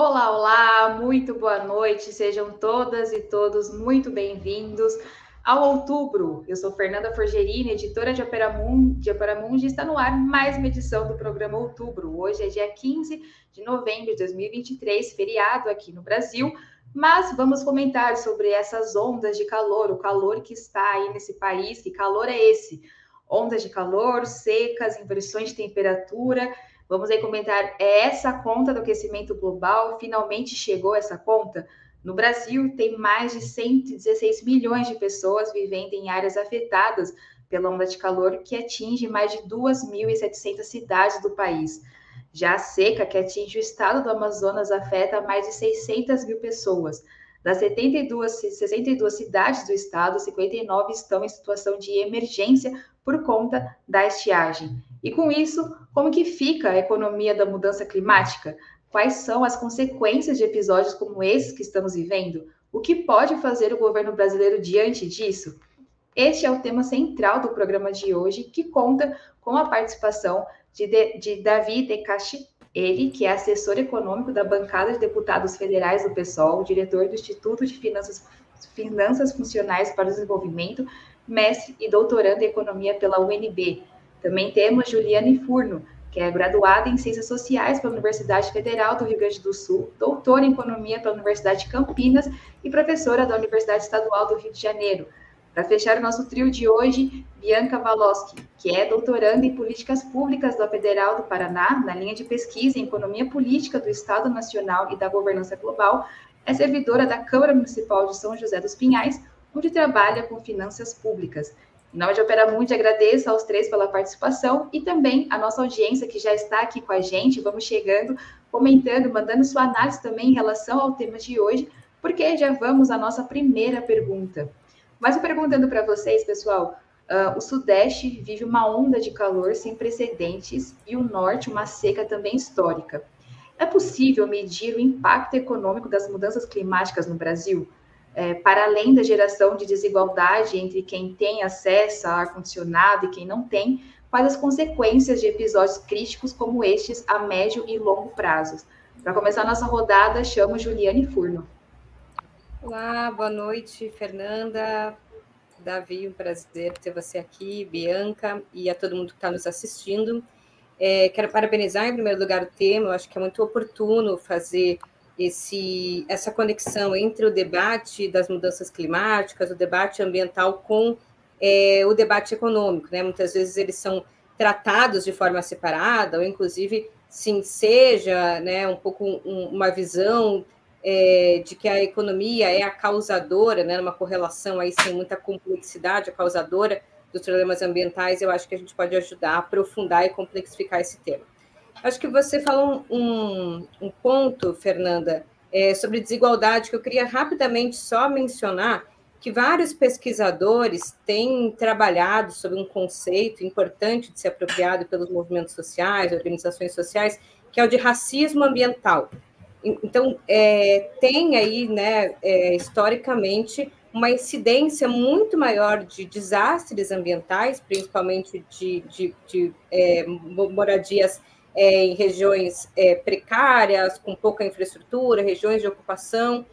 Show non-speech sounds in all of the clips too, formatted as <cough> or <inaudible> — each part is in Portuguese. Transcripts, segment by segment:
Olá, olá, muito boa noite, sejam todas e todos muito bem-vindos ao Outubro. Eu sou Fernanda Forgerini, editora de Operamundi, de Operamundi, está no ar mais uma edição do programa Outubro. Hoje é dia 15 de novembro de 2023, feriado aqui no Brasil, mas vamos comentar sobre essas ondas de calor, o calor que está aí nesse país, que calor é esse? Ondas de calor, secas, inversões de temperatura, Vamos aí comentar, é essa conta do aquecimento global? Finalmente chegou essa conta? No Brasil, tem mais de 116 milhões de pessoas vivendo em áreas afetadas pela onda de calor, que atinge mais de 2.700 cidades do país. Já a seca, que atinge o estado do Amazonas, afeta mais de 600 mil pessoas. Das 72, 62 cidades do estado, 59 estão em situação de emergência por conta da estiagem. E com isso, como que fica a economia da mudança climática? Quais são as consequências de episódios como esses que estamos vivendo? O que pode fazer o governo brasileiro diante disso? Este é o tema central do programa de hoje, que conta com a participação de, de, de Davi Decache, ele que é assessor econômico da bancada de deputados federais do PSOL, diretor do Instituto de Finanças, Finanças Funcionais para o Desenvolvimento, mestre e doutorando em economia pela UNB, também temos Juliane Furno, que é graduada em Ciências Sociais pela Universidade Federal do Rio Grande do Sul, doutora em Economia pela Universidade de Campinas e professora da Universidade Estadual do Rio de Janeiro. Para fechar o nosso trio de hoje, Bianca Valoski, que é doutoranda em Políticas Públicas da Federal do Paraná, na linha de pesquisa em Economia Política do Estado Nacional e da Governança Global, é servidora da Câmara Municipal de São José dos Pinhais, onde trabalha com finanças públicas em nome de Opera Mundi, agradeço aos três pela participação e também a nossa audiência que já está aqui com a gente. Vamos chegando, comentando, mandando sua análise também em relação ao tema de hoje, porque já vamos à nossa primeira pergunta. Mas perguntando para vocês, pessoal, uh, o Sudeste vive uma onda de calor sem precedentes e o Norte uma seca também histórica. É possível medir o impacto econômico das mudanças climáticas no Brasil? é, para além da geração de desigualdade entre quem tem acesso a ar-condicionado e quem não tem, quais as consequências de episódios críticos como estes a médio e longo prazos. Para começar nossa rodada, chamo Juliane Furno. Olá, boa noite, Fernanda, Davi, um prazer ter você aqui, Bianca e a todo mundo que está nos assistindo. É, quero parabenizar, em primeiro lugar, o tema, eu acho que é muito oportuno fazer esse, essa conexão entre o debate das mudanças climáticas, o debate ambiental com é, o debate econômico. Né? Muitas vezes eles são tratados de forma separada, ou inclusive, sim, seja né, um pouco um, uma visão é, de que a economia é a causadora, né, uma correlação aí sem muita complexidade, a causadora dos problemas ambientais, eu acho que a gente pode ajudar a aprofundar e complexificar esse tema. Acho que você falou um, um ponto, Fernanda, é, sobre desigualdade, que eu queria rapidamente só mencionar que vários pesquisadores têm trabalhado sobre um conceito importante de ser apropriado pelos movimentos sociais, organizações sociais, que é o de racismo ambiental. Então, é, tem aí, né, é, historicamente, uma incidência muito maior de desastres ambientais, principalmente de, de, de é, moradias em regiões precárias, com pouca infraestrutura, regiões de ocupação,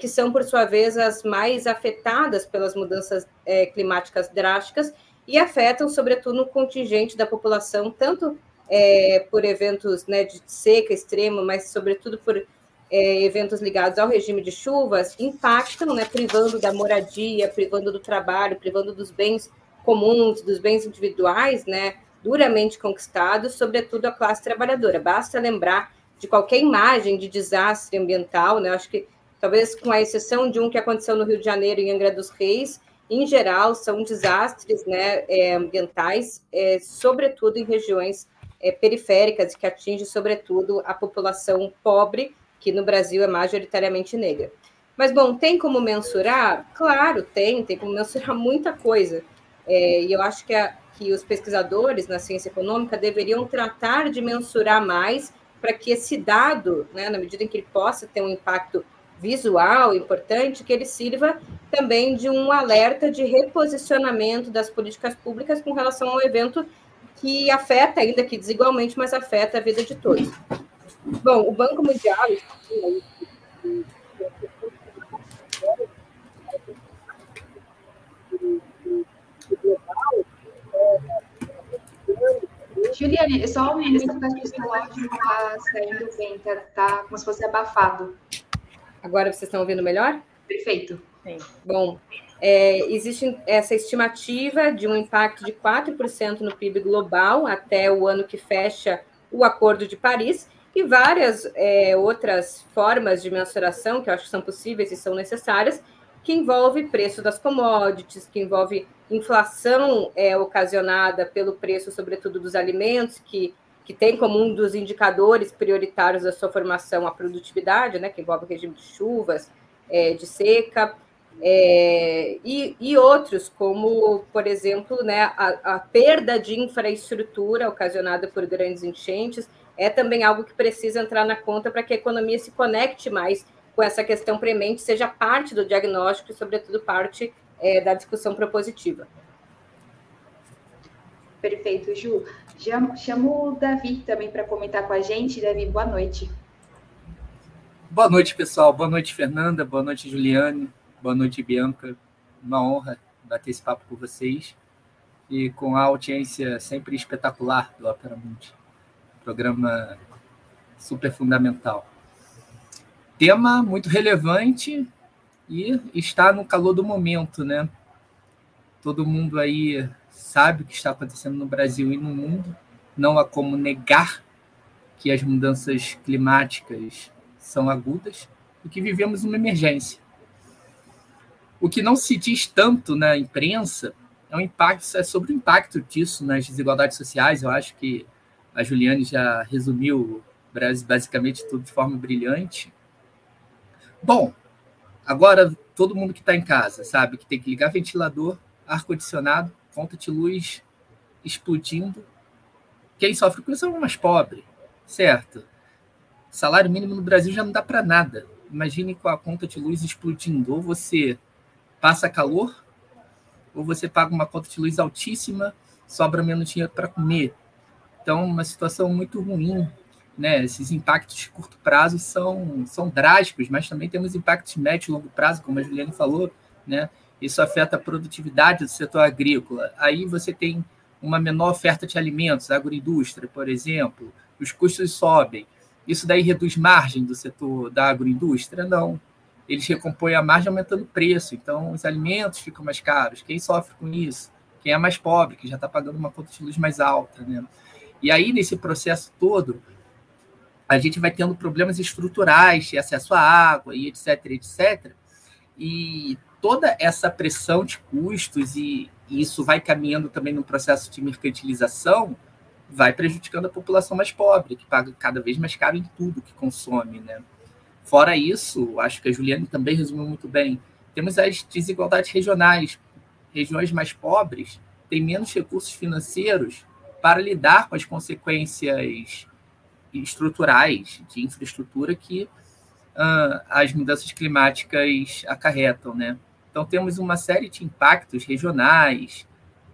que são, por sua vez, as mais afetadas pelas mudanças climáticas drásticas e afetam, sobretudo, o contingente da população, tanto é, por eventos né, de seca extrema, mas, sobretudo, por é, eventos ligados ao regime de chuvas, impactam, né, privando da moradia, privando do trabalho, privando dos bens comuns, dos bens individuais, né, duramente conquistados, sobretudo a classe trabalhadora. Basta lembrar de qualquer imagem de desastre ambiental, né? Acho que talvez com a exceção de um que aconteceu no Rio de Janeiro, em Angra dos Reis, em geral são desastres né, é, ambientais, é, sobretudo em regiões é, periféricas, que atingem sobretudo a população pobre, que no Brasil é majoritariamente negra. Mas, bom, tem como mensurar? Claro, tem, tem como mensurar muita coisa. É, e eu acho que a, que os pesquisadores na ciência econômica deveriam tratar de mensurar mais para que esse dado, né, na medida em que ele possa ter um impacto visual importante, que ele sirva também de um alerta de reposicionamento das políticas públicas com relação ao evento que afeta, ainda que desigualmente, mas afeta a vida de todos. Bom, o Banco Mundial Juliane, só um minuto que o não está saindo bem, tá, tá como se fosse abafado. Agora vocês estão ouvindo melhor? Perfeito. Sim. Bom, é, existe essa estimativa de um impacto de 4% no PIB global até o ano que fecha o Acordo de Paris e várias é, outras formas de mensuração que eu acho que são possíveis e são necessárias, que envolve preço das commodities, que envolve inflação é, ocasionada pelo preço, sobretudo dos alimentos, que, que tem como um dos indicadores prioritários da sua formação a produtividade, né, que envolve o regime de chuvas, é, de seca, é, e, e, outros, como, por exemplo, né, a, a, perda de infraestrutura ocasionada por grandes enchentes, é também algo que precisa entrar na conta para que a economia se conecte mais com essa questão premente, seja parte do diagnóstico e, sobretudo, parte é, da discussão propositiva. Perfeito, Ju. Já chamo o Davi também para comentar com a gente. Davi, boa noite. Boa noite, pessoal. Boa noite, Fernanda. Boa noite, Juliane. Boa noite, Bianca. Uma honra bater esse papo com vocês e com a audiência sempre espetacular do Opera Mundi. Programa super fundamental. Tema muito relevante e está no calor do momento, né? Todo mundo aí sabe o que está acontecendo no Brasil e no mundo. Não há como negar que as mudanças climáticas são agudas e que vivemos uma emergência. O que não se diz tanto na imprensa é, um impacto, é sobre o impacto disso nas desigualdades sociais. Eu acho que a Juliane já resumiu basicamente tudo de forma brilhante. Bom, agora todo mundo que está em casa sabe que tem que ligar ventilador, ar-condicionado, conta de luz explodindo. Quem sofre com isso é o mais pobre, certo? Salário mínimo no Brasil já não dá para nada. Imagine com a conta de luz explodindo. Ou você passa calor, ou você paga uma conta de luz altíssima, sobra menos dinheiro para comer. Então, uma situação muito ruim. Né? Esses impactos de curto prazo são, são drásticos, mas também temos impactos médio e longo prazo, como a Juliane falou. Né? Isso afeta a produtividade do setor agrícola. Aí você tem uma menor oferta de alimentos, agroindústria, por exemplo, os custos sobem. Isso daí reduz margem do setor da agroindústria? Não eles recompõem a margem aumentando o preço. Então, os alimentos ficam mais caros. Quem sofre com isso? Quem é mais pobre, que já está pagando uma conta de luz mais alta. Né? E aí, nesse processo todo, a gente vai tendo problemas estruturais de acesso à água e etc, etc. E toda essa pressão de custos e, e isso vai caminhando também no processo de mercantilização, vai prejudicando a população mais pobre, que paga cada vez mais caro em tudo que consome, né? Fora isso, acho que a Juliane também resumiu muito bem, temos as desigualdades regionais. Regiões mais pobres têm menos recursos financeiros para lidar com as consequências estruturais de infraestrutura que uh, as mudanças climáticas acarretam, né? Então temos uma série de impactos regionais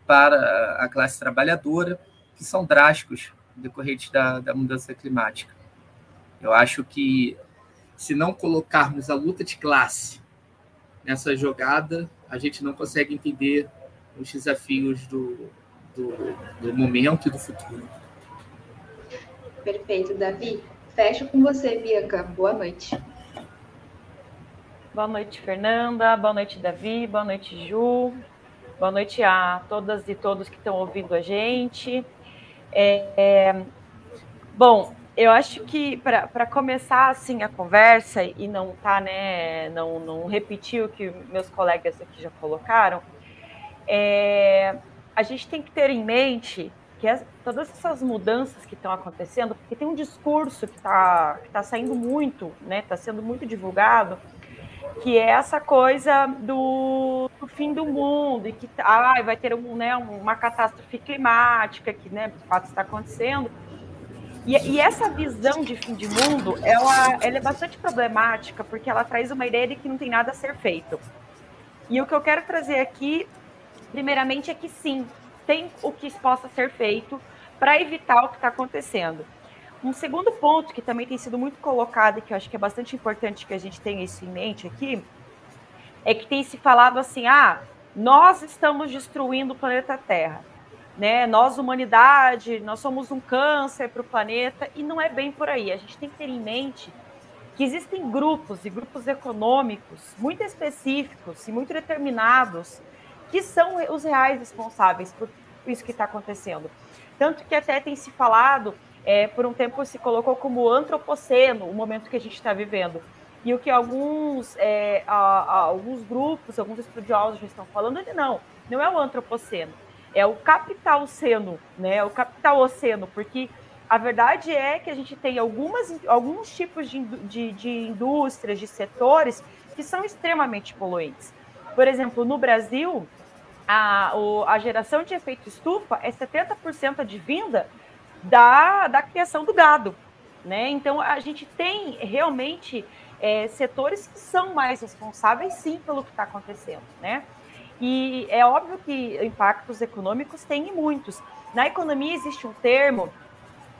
para a classe trabalhadora que são drásticos decorrentes da, da mudança climática. Eu acho que se não colocarmos a luta de classe nessa jogada, a gente não consegue entender os desafios do, do, do momento e do futuro. Perfeito, Davi. Fecho com você, Bianca. Boa noite. Boa noite, Fernanda. Boa noite, Davi. Boa noite, Ju. Boa noite a todas e todos que estão ouvindo a gente. É, é, bom, eu acho que para começar assim a conversa e não tá, né, não, não repetir o que meus colegas aqui já colocaram, é, a gente tem que ter em mente que as, todas essas mudanças que estão acontecendo, porque tem um discurso que está que tá saindo muito, né, está sendo muito divulgado, que é essa coisa do, do fim do mundo e que ah, vai ter um, né, uma catástrofe climática que, né, de fato está acontecendo e, e, essa visão de fim de mundo, ela, ela é bastante problemática, porque ela traz uma ideia de que não tem nada a ser feito. E o que eu quero trazer aqui, primeiramente, é que sim, tem o que possa ser feito para evitar o que está acontecendo. Um segundo ponto que também tem sido muito colocado e que eu acho que é bastante importante que a gente tenha isso em mente aqui, é que tem se falado assim: ah, nós estamos destruindo o planeta Terra. Né? Nós, humanidade, nós somos um câncer para o planeta, e não é bem por aí. A gente tem que ter em mente que existem grupos e grupos econômicos muito específicos e muito determinados que são os reais responsáveis por isso que está acontecendo. Tanto que até tem se falado, é, por um tempo se colocou como antropoceno o momento que a gente está vivendo. E o que alguns, é, a, a, alguns grupos, alguns estudiosos já estão falando, não, não é o antropoceno, é o capitalceno, né? É o capitaloceno, porque a verdade é que a gente tem algumas, alguns tipos de, de, de indústrias, de setores que são extremamente poluentes. Por exemplo, no Brasil, a, a geração de efeito estufa é 70% advinda da, da criação do gado. Né? Então, a gente tem realmente é, setores que são mais responsáveis, sim, pelo que está acontecendo. Né? E é óbvio que impactos econômicos tem muitos. Na economia existe um termo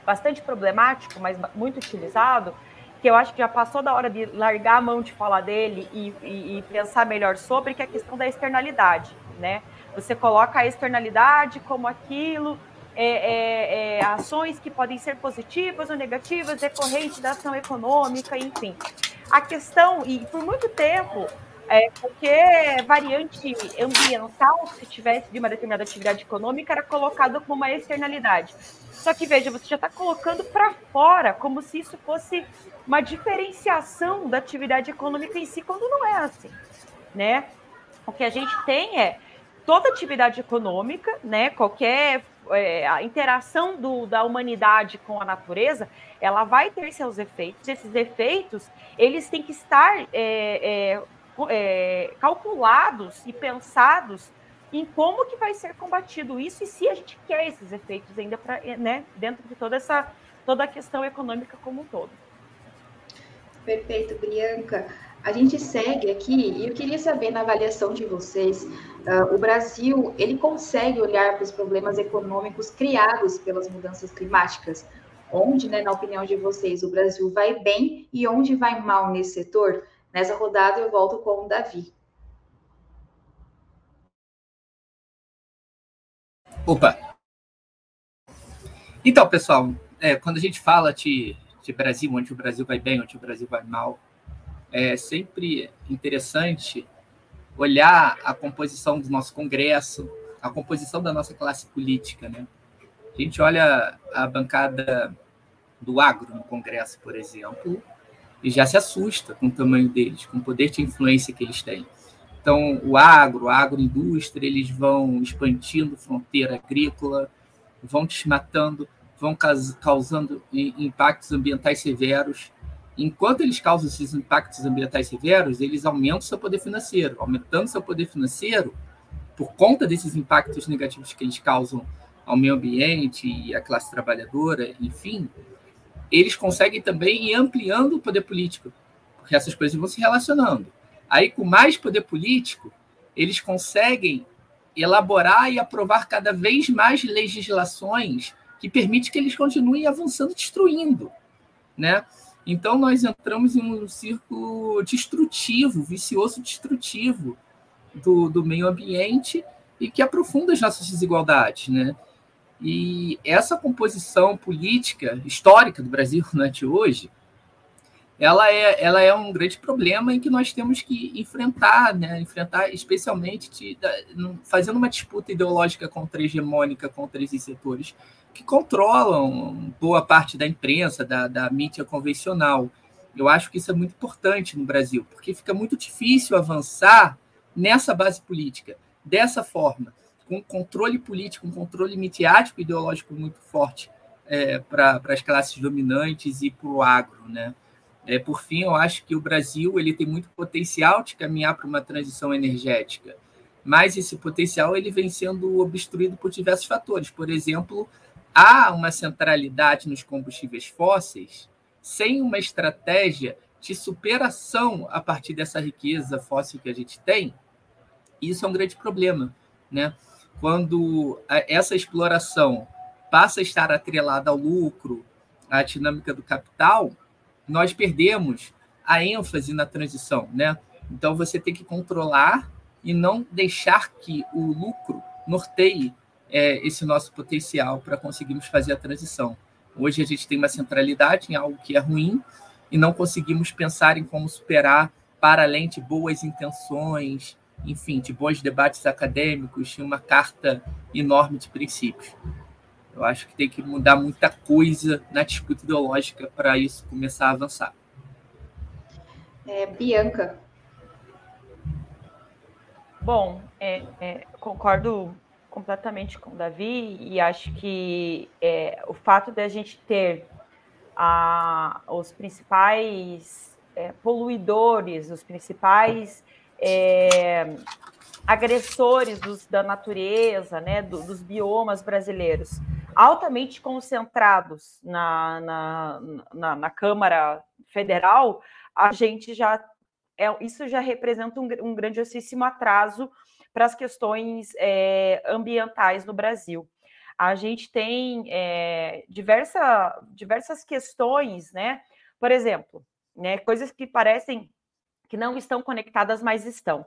bastante problemático, mas muito utilizado, que eu acho que já passou da hora de largar a mão de falar dele e, e, e pensar melhor sobre, que é a questão da externalidade, né? Você coloca a externalidade como aquilo, é, é, é, ações que podem ser positivas ou negativas, decorrente da ação econômica, enfim. A questão, e por muito tempo, é, qualquer variante ambiental, se tivesse de uma determinada atividade econômica, era colocado como uma externalidade. Só que, veja, você já está colocando para fora, como se isso fosse uma diferenciação da atividade econômica em si, quando não é assim, né? O que a gente tem é toda atividade econômica, né, qualquer é, a interação do, da humanidade com a natureza, ela vai ter seus efeitos. Esses efeitos, eles têm que estar é, é, é, calculados e pensados em como que vai ser combatido isso e se a gente quer esses efeitos ainda para, né, dentro de toda essa toda a questão econômica como um todo. Perfeito, Bianca. A gente segue aqui e eu queria saber na avaliação de vocês, uh, o Brasil ele consegue olhar para os problemas econômicos criados pelas mudanças climáticas? Onde, né, na opinião de vocês, o Brasil vai bem e onde vai mal nesse setor? Nessa rodada eu volto com o Davi. Opa! Então, pessoal, é, quando a gente fala de, de Brasil, onde o Brasil vai bem, onde o Brasil vai mal, é sempre interessante olhar a composição do nosso Congresso, a composição da nossa classe política. Né? A gente olha a bancada do agro no Congresso, por exemplo, e já se assusta com o tamanho deles, com o poder de influência que eles têm. Então, o agro, a agroindústria, eles vão expandindo fronteira agrícola, vão desmatando, vão causando impactos ambientais severos enquanto eles causam esses impactos ambientais severos, eles aumentam seu poder financeiro. Aumentando seu poder financeiro, por conta desses impactos negativos que eles causam ao meio ambiente e à classe trabalhadora, enfim, eles conseguem também ir ampliando o poder político, porque essas coisas vão se relacionando. Aí, com mais poder político, eles conseguem elaborar e aprovar cada vez mais legislações que permitem que eles continuem avançando, destruindo, né? Então, nós entramos em um círculo destrutivo, vicioso destrutivo do, do meio ambiente e que aprofunda as nossas desigualdades. Né? E essa composição política histórica do Brasil <laughs> né, hoje, ela é, ela é um grande problema em que nós temos que enfrentar, né? enfrentar especialmente de, de, fazendo uma disputa ideológica contra hegemônica contra esses setores que controlam boa parte da imprensa, da, da mídia convencional. Eu acho que isso é muito importante no Brasil, porque fica muito difícil avançar nessa base política, dessa forma, com um controle político, um controle midiático ideológico muito forte é, para as classes dominantes e para o agro. Né? É, por fim, eu acho que o Brasil ele tem muito potencial de caminhar para uma transição energética, mas esse potencial ele vem sendo obstruído por diversos fatores. Por exemplo, há uma centralidade nos combustíveis fósseis sem uma estratégia de superação a partir dessa riqueza fóssil que a gente tem, isso é um grande problema, né? Quando essa exploração passa a estar atrelada ao lucro, a dinâmica do capital, nós perdemos a ênfase na transição, né? Então você tem que controlar e não deixar que o lucro norteie é, esse nosso potencial para conseguirmos fazer a transição. Hoje a gente tem uma centralidade em algo que é ruim e não conseguimos pensar em como superar para além de boas intenções, enfim, de bons debates acadêmicos, de uma carta enorme de princípios. Eu acho que tem que mudar muita coisa na disputa ideológica para isso começar a avançar. É, Bianca. Bom, é, é, concordo completamente com o Davi e acho que é, o fato de a gente ter a, os principais é, poluidores, os principais é, agressores dos, da natureza, né, do, dos biomas brasileiros, altamente concentrados na, na, na, na Câmara Federal, a gente já é, isso já representa um, um grandiosíssimo atraso para as questões é, ambientais no Brasil. A gente tem é, diversa, diversas questões, né? Por exemplo, né, coisas que parecem que não estão conectadas, mas estão.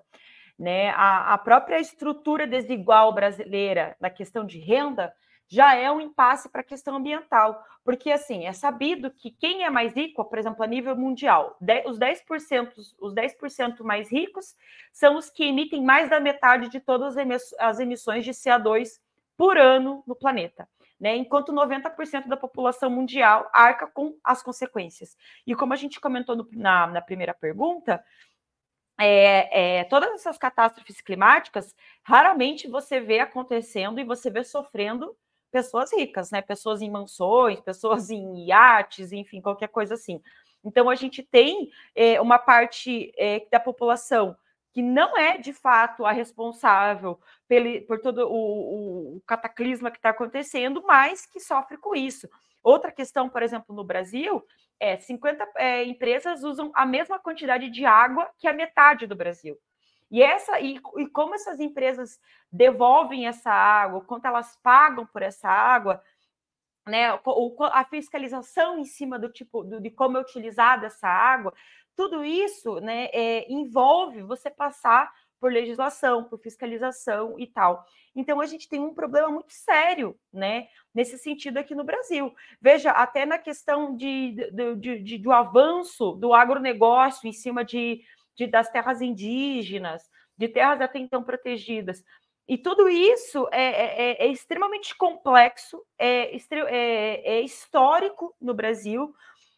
Né? A, a própria estrutura desigual brasileira na questão de renda já é um impasse para a questão ambiental, porque assim, é sabido que quem é mais rico, por exemplo, a nível mundial, os 10%, os 10% mais ricos são os que emitem mais da metade de todas as emissões de CO2 por ano no planeta. Né, enquanto 90% da população mundial arca com as consequências. E como a gente comentou no, na, na primeira pergunta, é, é, todas essas catástrofes climáticas, raramente você vê acontecendo e você vê sofrendo pessoas ricas, né? Pessoas em mansões, <laughs> pessoas em iates, enfim, qualquer coisa assim. Então a gente tem é, uma parte é, da população que não é de fato a responsável por todo o, o cataclisma que está acontecendo, mas que sofre com isso. Outra questão, por exemplo, no Brasil, é 50 é, empresas usam a mesma quantidade de água que a metade do Brasil. E, essa, e, e como essas empresas devolvem essa água, quanto elas pagam por essa água, né, a fiscalização em cima do tipo do, de como é utilizada essa água, tudo isso né, é, envolve você passar por legislação, por fiscalização e tal. Então a gente tem um problema muito sério, né, nesse sentido aqui no Brasil. Veja, até na questão de, de, de, de do avanço do agronegócio em cima de de, das terras indígenas, de terras até então protegidas. E tudo isso é, é, é, é extremamente complexo, é, é, é, histórico no Brasil.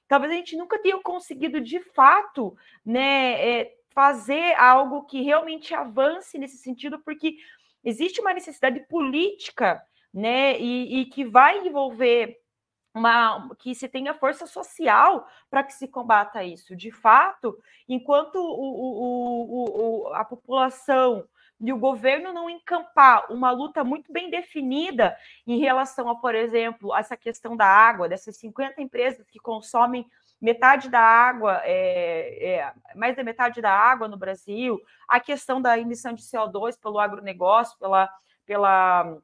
Talvez a gente nunca tenha conseguido, de fato, né, é, fazer algo que realmente avance nesse sentido, porque existe uma necessidade política né, e, e que vai envolver uma, que se tenha força social para que se combata isso. De fato, enquanto o, o, o, a população e o governo não encampar uma luta muito bem definida em relação a, por exemplo, essa questão da água, dessas 50 empresas que consomem metade da água, é, é, mais da metade da água no Brasil, a questão da emissão de CO2 pelo agronegócio, pela, pela,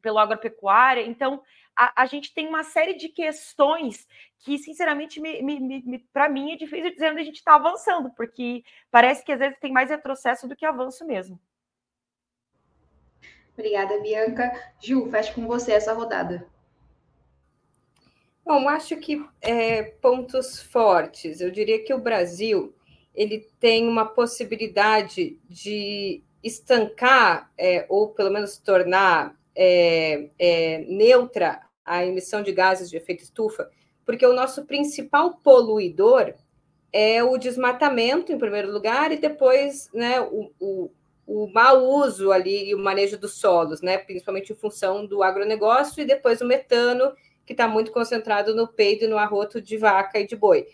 pelo agropecuária. Então, a, a, gente tem uma série de questões que, sinceramente, me, me, me para mim é difícil dizer onde a gente está avançando, porque parece que às vezes tem mais retrocesso do que avanço mesmo. Obrigada, Bianca. Ju, fecha com você essa rodada. Bom, acho que é, pontos fortes. Eu diria que o Brasil ele tem uma possibilidade de estancar é, ou pelo menos tornar é, é, neutra a emissão de gases de efeito estufa, porque o nosso principal poluidor é o desmatamento, em primeiro lugar, e depois né, o, o mau uso ali e o manejo dos solos, né, principalmente em função do agronegócio, e depois o metano, que está muito concentrado no peido e no arroto de vaca e de boi.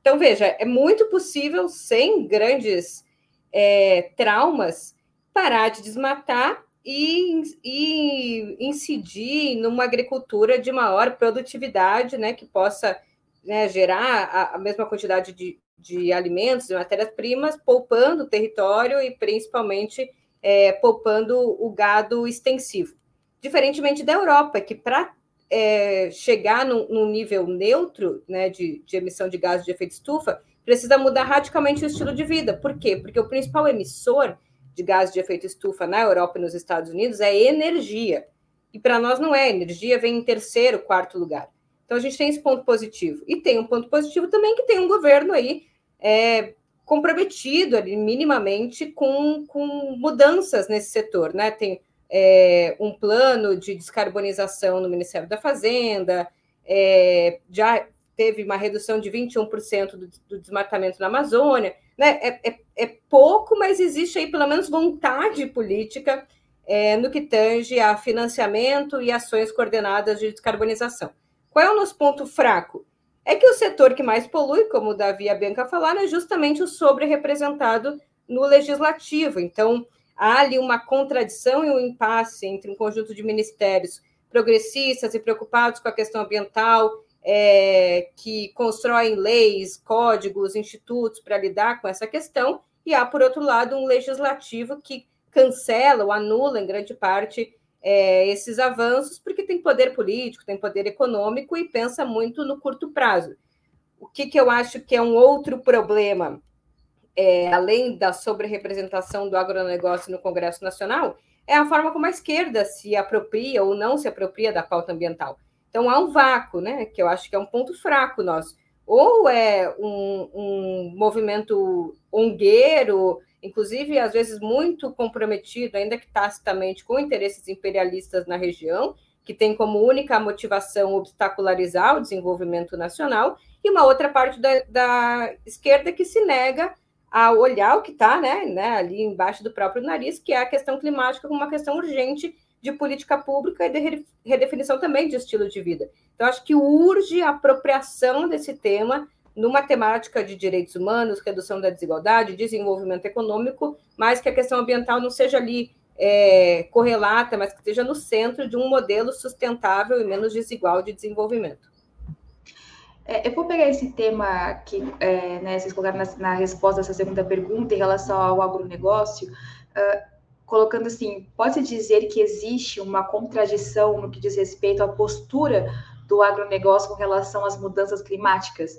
Então, veja, é muito possível, sem grandes é, traumas, parar de desmatar e, e incidir numa agricultura de maior produtividade, né, que possa né, gerar a, a, mesma quantidade de, de alimentos, de matérias-primas, poupando o território e principalmente é, poupando o gado extensivo. Diferentemente da Europa, que para é, chegar num, num, nível neutro né, de, de emissão de gases de efeito estufa, precisa mudar radicalmente o estilo de vida. Por quê? Porque o principal emissor de gases de efeito estufa na Europa e nos Estados Unidos é energia. E para nós não é. Energia vem em terceiro, quarto lugar. Então a gente tem esse ponto positivo. E tem um ponto positivo também que tem um governo aí é, comprometido ali, minimamente com, com mudanças nesse setor. Né? Tem é, um plano de descarbonização no Ministério da Fazenda, é, já teve uma redução de 21% do, do desmatamento na Amazônia. Né? É, é, é, pouco, mas existe aí pelo menos vontade política é, no que tange a financiamento e ações coordenadas de descarbonização. Qual é o nosso ponto fraco? É que o setor que mais polui, como o Davi e a Bianca falaram, é justamente o sobre-representado no legislativo. Então, há ali uma contradição e um impasse entre um conjunto de ministérios progressistas e preocupados com a questão ambiental, é, que constroem leis, códigos, institutos para lidar com essa questão, e há, por outro lado, um legislativo que cancela ou anula, em grande parte, é, esses avanços, porque tem poder político, tem poder econômico e pensa muito no curto prazo. O que, que eu acho que é um outro problema, é, além da sobre-representação do agronegócio no Congresso Nacional, é a forma como a esquerda se apropria ou não se apropria da pauta ambiental. Então há um vácuo, né? Que eu acho que é um ponto fraco nosso. Ou é um, um movimento ongueiro, inclusive às vezes muito comprometido, ainda que tacitamente, com interesses imperialistas na região, que tem como única motivação obstacularizar o desenvolvimento nacional, e uma outra parte da, da esquerda que se nega a olhar o que está né, né, ali embaixo do próprio nariz, que é a questão climática como uma questão urgente de política pública e de redefinição também de estilo de vida. Então, acho que urge a apropriação desse tema numa temática de direitos humanos, redução da desigualdade, desenvolvimento econômico, mas que a questão ambiental não seja ali é, correlata, mas que esteja no centro de um modelo sustentável e menos desigual de desenvolvimento. É, eu vou pegar esse tema que é, né, vocês colocaram na, na, resposta dessa segunda pergunta em relação ao agronegócio, uh, colocando assim, pode-se dizer que existe uma contradição no que diz respeito à postura do agronegócio com relação às mudanças climáticas?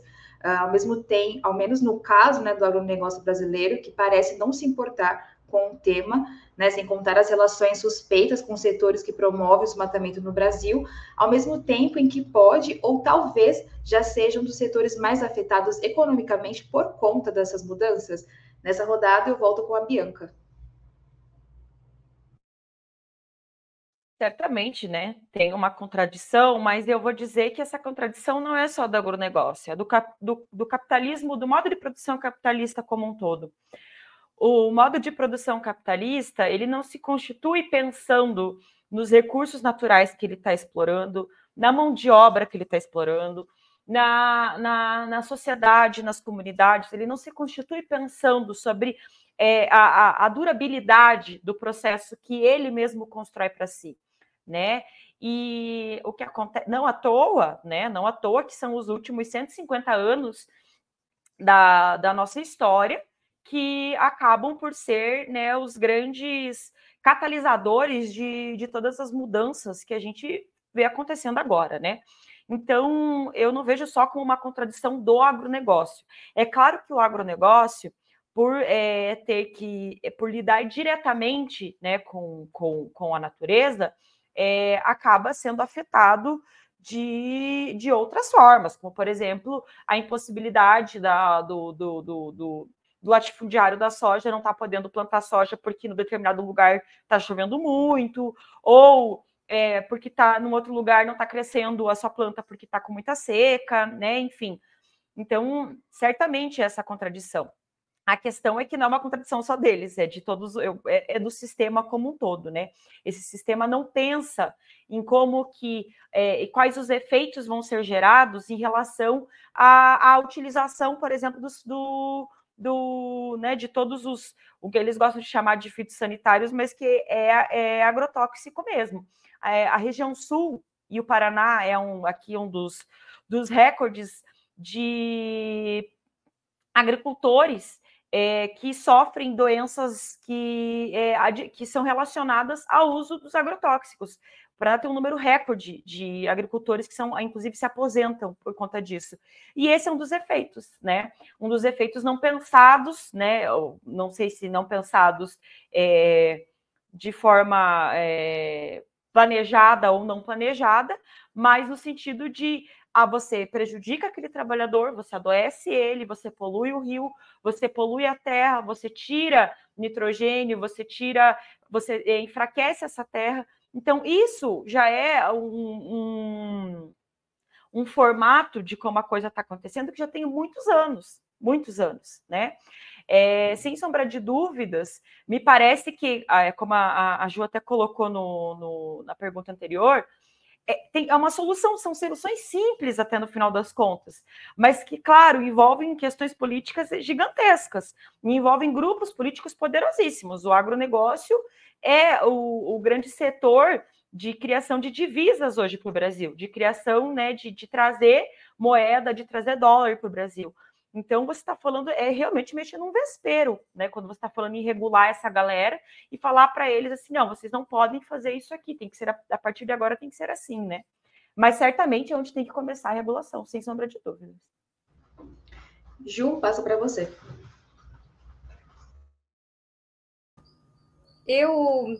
Uh, ao mesmo tempo, ao menos no caso né, do agronegócio brasileiro, que parece não se importar com o tema, né, sem contar as relações suspeitas com setores que promovem o desmatamento no Brasil, ao mesmo tempo em que pode ou talvez já seja um dos setores mais afetados economicamente por conta dessas mudanças. Nessa rodada, eu volto com a Bianca. Certamente, né? Tem uma contradição, mas eu vou dizer que essa contradição não é só do agronegócio, é do, cap, do, do capitalismo, do modo de produção capitalista como um todo. O modo de produção capitalista, ele não se constitui pensando nos recursos naturais que ele está explorando, na mão de obra que ele está explorando, na, na, na, sociedade, nas comunidades, ele não se constitui pensando sobre é, a, a, durabilidade do processo que ele mesmo constrói para si né? E o que acontece, não à toa, né? Não à toa que são os últimos 150 anos da, da nossa história que acabam por ser né, os grandes catalisadores de, de todas as mudanças que a gente vê acontecendo agora, né? Então, eu não vejo só como uma contradição do agronegócio. É claro que o agronegócio, por é, ter que, por lidar diretamente né, com, com, com a natureza, é, acaba sendo afetado de, de outras formas, como, por exemplo, a impossibilidade da, do, do, do, do, do latifundiário da soja não estar tá podendo plantar soja porque no determinado lugar está chovendo muito, ou é, porque está num outro lugar não está crescendo a sua planta porque está com muita seca, né? Enfim. Então, certamente essa contradição. A questão é que não é uma contradição só deles, é de todos, é, é, do sistema como um todo, né? Esse sistema não pensa em como que é, quais os efeitos vão ser gerados em relação à, à utilização, por exemplo, dos, do, do, né, de todos os o que eles gostam de chamar de fitossanitários, mas que é, é agrotóxico mesmo. É, a região sul e o Paraná é um aqui um dos, dos recordes de agricultores é, que sofrem doenças que, é, que são relacionadas ao uso dos agrotóxicos. Paraná tem um número recorde de agricultores que são, inclusive, se aposentam por conta disso. E esse é um dos efeitos, né? Um dos efeitos não pensados, né? Ou, não sei se não pensados é, de forma é, planejada ou não planejada, mas no sentido de ah, você prejudica aquele trabalhador, você adoece ele, você polui o rio, você polui a terra, você tira nitrogênio, você tira, você é, enfraquece essa terra. Então, isso já é um, um, um formato de como a coisa está acontecendo que já tem muitos anos, muitos anos, né? É, sem sombra de dúvidas, me parece que, ah, é, como a, a Ju até colocou no, no, na pergunta anterior, é, tem, é uma solução, são soluções simples até no final das contas, mas que, claro, envolvem questões políticas gigantescas, envolvem grupos políticos poderosíssimos. O agronegócio é o, o grande setor de criação de divisas hoje para o Brasil, de criação né, de, de trazer moeda, de trazer dólar para o Brasil. Então, você está falando, é realmente mexer num vespeiro, né? Quando você está falando em regular essa galera e falar para eles assim: não, vocês não podem fazer isso aqui, tem que ser, a, a, partir de agora tem que ser assim, né? Mas certamente é onde tem que começar a regulação, sem sombra de dúvidas. Ju, passa para você. Eu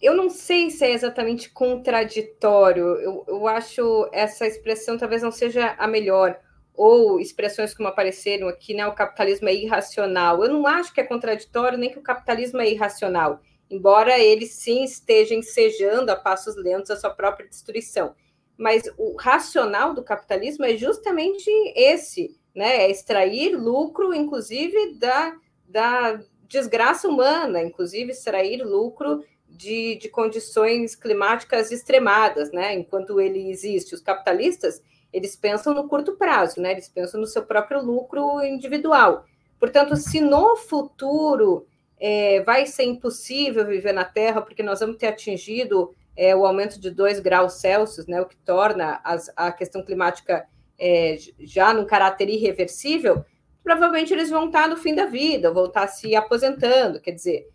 eu não sei se é exatamente contraditório. Eu, eu acho essa expressão talvez não seja a melhor. Ou expressões como apareceram aqui, né? O capitalismo é irracional. Eu não acho que é contraditório nem que o capitalismo é irracional, embora ele sim esteja ensejando a passos lentos a sua própria destruição. Mas o racional do capitalismo é justamente esse, né? É extrair lucro, inclusive, da, da desgraça humana, inclusive extrair lucro de, de condições climáticas extremadas, né? Enquanto ele existe, os capitalistas eles pensam no curto prazo, né? Eles pensam no seu próprio lucro individual. Portanto, se no futuro é, vai ser impossível viver na Terra, porque nós vamos ter atingido é, o aumento de 2 graus Celsius, né, o que torna as, a questão climática é, já num caráter irreversível, provavelmente eles vão estar no fim da vida, vão estar se aposentando. Quer dizer,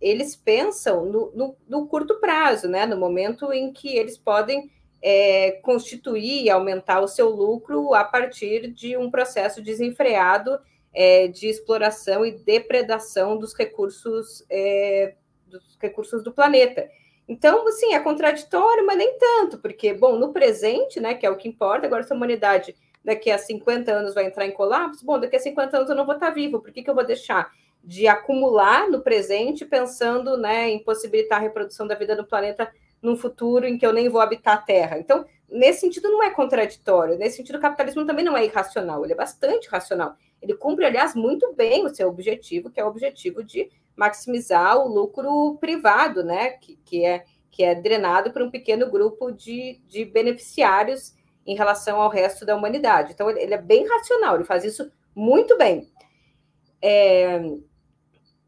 eles pensam no, no, no curto prazo, né, no momento em que eles podem é, constituir e aumentar o seu lucro a partir de um processo desenfreado é, de exploração e depredação dos recursos, é, dos recursos do planeta. Então, assim, é contraditório, mas nem tanto, porque, bom, no presente, né, que é o que importa, agora se a humanidade daqui a 50 anos vai entrar em colapso, bom, daqui a 50 anos eu não vou estar vivo, por que, que eu vou deixar de acumular no presente, pensando né, em possibilitar a reprodução da vida no planeta num futuro em que eu nem vou habitar a Terra. Então, nesse sentido, não é contraditório. Nesse sentido, o capitalismo também não é irracional, ele é bastante racional. Ele cumpre, aliás, muito bem o seu objetivo, que é o objetivo de maximizar o lucro privado, né? Que, que, é, que é drenado por um pequeno grupo de, de beneficiários em relação ao resto da humanidade. Então, ele, ele é bem racional, ele faz isso muito bem. É,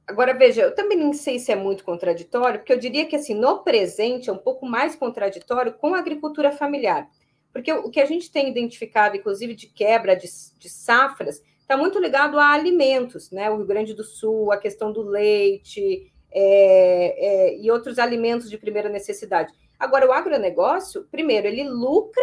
Agora, veja, eu também não sei se é muito contraditório, porque eu diria que, assim, no presente é um pouco mais contraditório com a agricultura familiar. Porque o que a gente tem identificado, inclusive, de quebra de, de safras, está muito ligado a alimentos, né? O Rio Grande do Sul, a questão do leite é, é, e outros alimentos de primeira necessidade. Agora, o agronegócio, primeiro, ele lucra,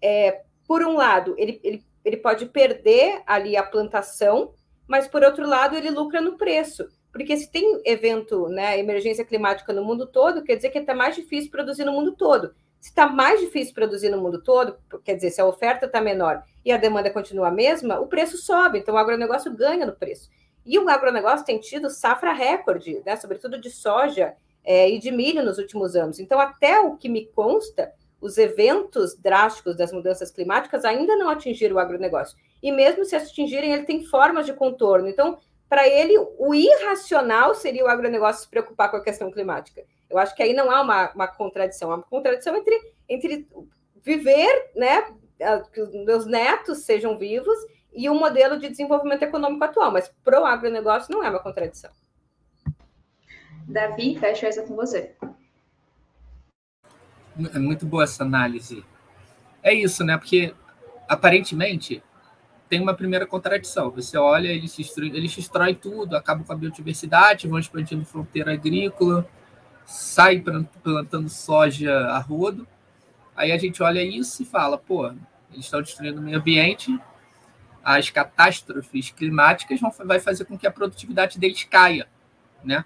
é, por um lado, ele, ele, ele pode perder ali a plantação, mas, por outro lado, ele lucra no preço porque se tem evento, né, emergência climática no mundo todo, quer dizer que está mais difícil produzir no mundo todo. Se está mais difícil produzir no mundo todo, quer dizer, se a oferta está menor e a demanda continua a mesma, o preço sobe, então o agronegócio ganha no preço. E o agronegócio tem tido safra recorde, né, sobretudo de soja é, e de milho nos últimos anos. Então, até o que me consta, os eventos drásticos das mudanças climáticas ainda não atingiram o agronegócio. E mesmo se atingirem, ele tem formas de contorno. Então, para ele, o irracional seria o agronegócio se preocupar com a questão climática. Eu acho que aí não há uma, uma contradição, há uma contradição entre, entre viver, né, que os meus netos sejam vivos e o modelo de desenvolvimento econômico atual, mas para o agronegócio não é uma contradição. Davi, fecho essa com você. É muito boa essa análise. É isso, né? Porque aparentemente tem uma primeira contradição. Você olha, eles, eles destroem tudo, acabam com a biodiversidade, vão expandindo fronteira agrícola, sai plantando soja a rodo. Aí a gente olha isso e fala, pô, eles estão destruindo o meio ambiente, as catástrofes climáticas vão vai fazer com que a produtividade deles caia, né?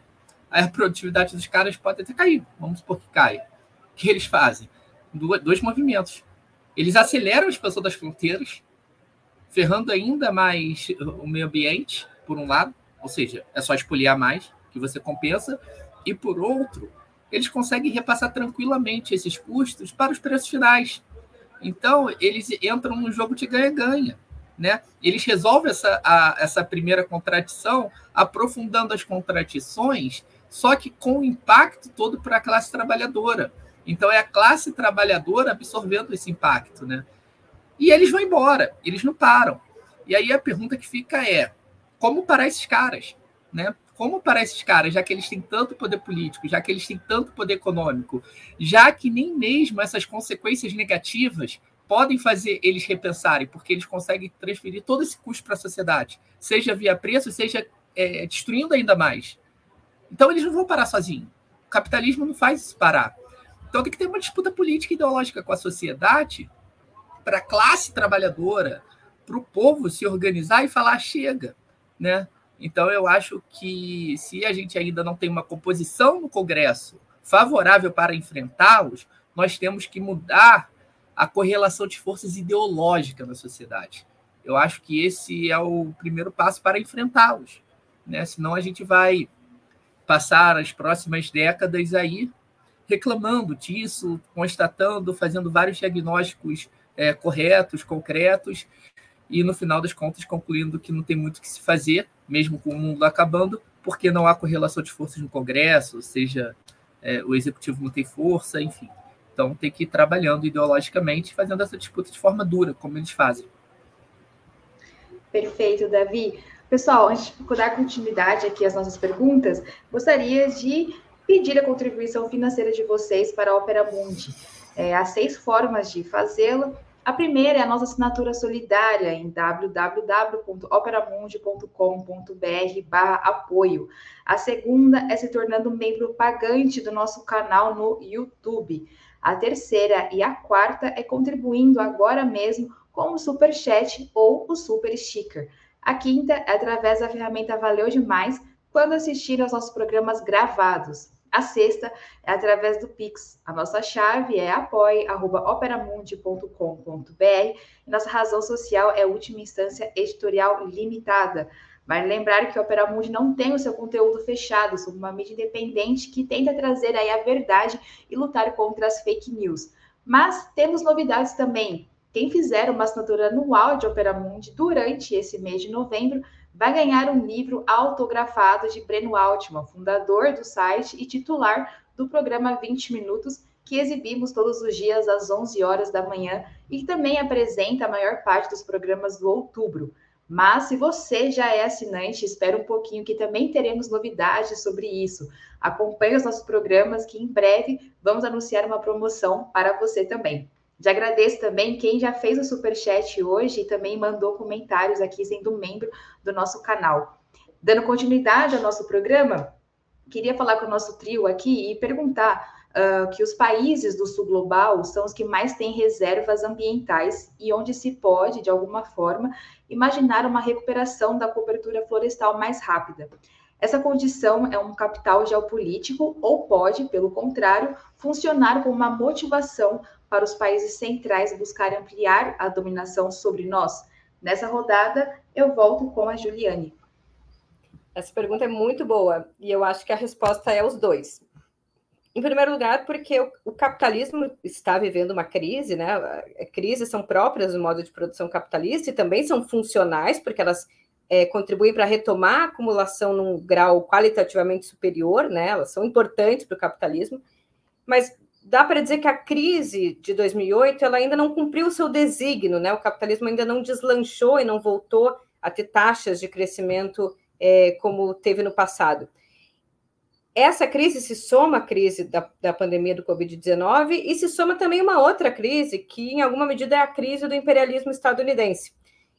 Aí a produtividade dos caras pode até cair, vamos supor que caia. O que eles fazem? Dois movimentos. Eles aceleram a expansão das fronteiras, ferrando ainda mais o meio ambiente, por um lado, ou seja, é só espoliar mais, que você compensa, e por outro, eles conseguem repassar tranquilamente esses custos para os preços finais. Então, eles entram no jogo de ganha-ganha. Né? Eles resolvem essa, a, essa primeira contradição, aprofundando as contradições, só que com o impacto todo para a classe trabalhadora. Então, é a classe trabalhadora absorvendo esse impacto. Né? E eles vão embora, eles não param. E aí a pergunta que fica é: como parar esses caras? Né? como para esses caras, já que eles têm tanto poder político, já que eles têm tanto poder econômico, já que nem mesmo essas consequências negativas podem fazer eles repensarem, porque eles conseguem transferir todo esse custo para a sociedade, seja via preço, seja é, destruindo ainda mais. Então eles não vão parar sozinhos. O capitalismo não faz isso parar. Então tem que ter uma disputa política e ideológica com a sociedade para a classe trabalhadora, para o povo se organizar e falar chega, né? Então, eu acho que se a gente ainda não tem uma composição no Congresso favorável para enfrentá-los, nós temos que mudar a correlação de forças ideológica na sociedade. Eu acho que esse é o primeiro passo para enfrentá-los. Né? Senão a gente vai passar as próximas décadas aí reclamando disso, constatando, fazendo vários diagnósticos é, corretos, concretos, e no final das contas concluindo que não tem muito o que se fazer, mesmo com o mundo acabando, porque não há correlação de forças no Congresso, ou seja, é, o executivo não tem força, enfim. Então tem que ir trabalhando ideologicamente, fazendo essa disputa de forma dura, como eles fazem. Perfeito, Davi. Pessoal, antes de dar continuidade aqui às nossas perguntas, gostaria de pedir a contribuição financeira de vocês para a Opera Mundi. É, há seis formas de fazê-lo. A primeira é a nossa assinatura solidária em www.operamundi.com.br apoio. A segunda é se tornando membro pagante do nosso canal no YouTube. A terceira e a quarta é contribuindo agora mesmo com o Super Chat ou o Super Sticker. A quinta é através da ferramenta Valeu Demais quando assistir aos nossos programas gravados. A sexta é através do Pix. A nossa chave é apoie.operamundi.com.br e nossa razão social é última instância editorial limitada. Vale lembrar que o Opera Mundi não tem o seu conteúdo fechado, somos uma mídia independente que tenta trazer aí a verdade e lutar contra as fake news. Mas temos novidades também. Quem fizer uma assinatura anual de Opera Mundi durante esse mês de novembro vai ganhar um livro autografado de Breno Altman, fundador do site e titular do programa 20 Minutos, que exibimos todos os dias às 11 horas da manhã e que também apresenta a maior parte dos programas do outubro. Mas se você já é assinante, espera um pouquinho que também teremos novidades sobre isso. Acompanhe os nossos programas que em breve vamos anunciar uma promoção para você também. Já agradeço também quem já fez o super chat hoje e também mandou comentários aqui sendo membro do nosso canal. Dando continuidade ao nosso programa, queria falar com o nosso trio aqui e perguntar uh, que os países do sul global são os que mais têm reservas ambientais e onde se pode, de alguma forma, imaginar uma recuperação da cobertura florestal mais rápida. Essa condição é um capital geopolítico ou pode, pelo contrário, funcionar como uma motivação para os países centrais buscarem ampliar a dominação sobre nós? Nessa rodada, eu volto com a Juliane. Essa pergunta é muito boa e eu acho que a resposta é os dois. Em primeiro lugar, porque o, capitalismo está vivendo uma crise, né? Crises são próprias do modo de produção capitalista e também são funcionais, porque elas é, contribuem para retomar a acumulação num grau qualitativamente superior, né? Elas são importantes para o capitalismo, mas dá para dizer que a crise de 2008 ela ainda não cumpriu o seu desígnio, né? O capitalismo ainda não deslanchou e não voltou a ter taxas de crescimento é, como teve no passado. Essa crise se soma à crise da, da pandemia do Covid-19 e se soma também uma outra crise, que em alguma medida é a crise do imperialismo estadunidense.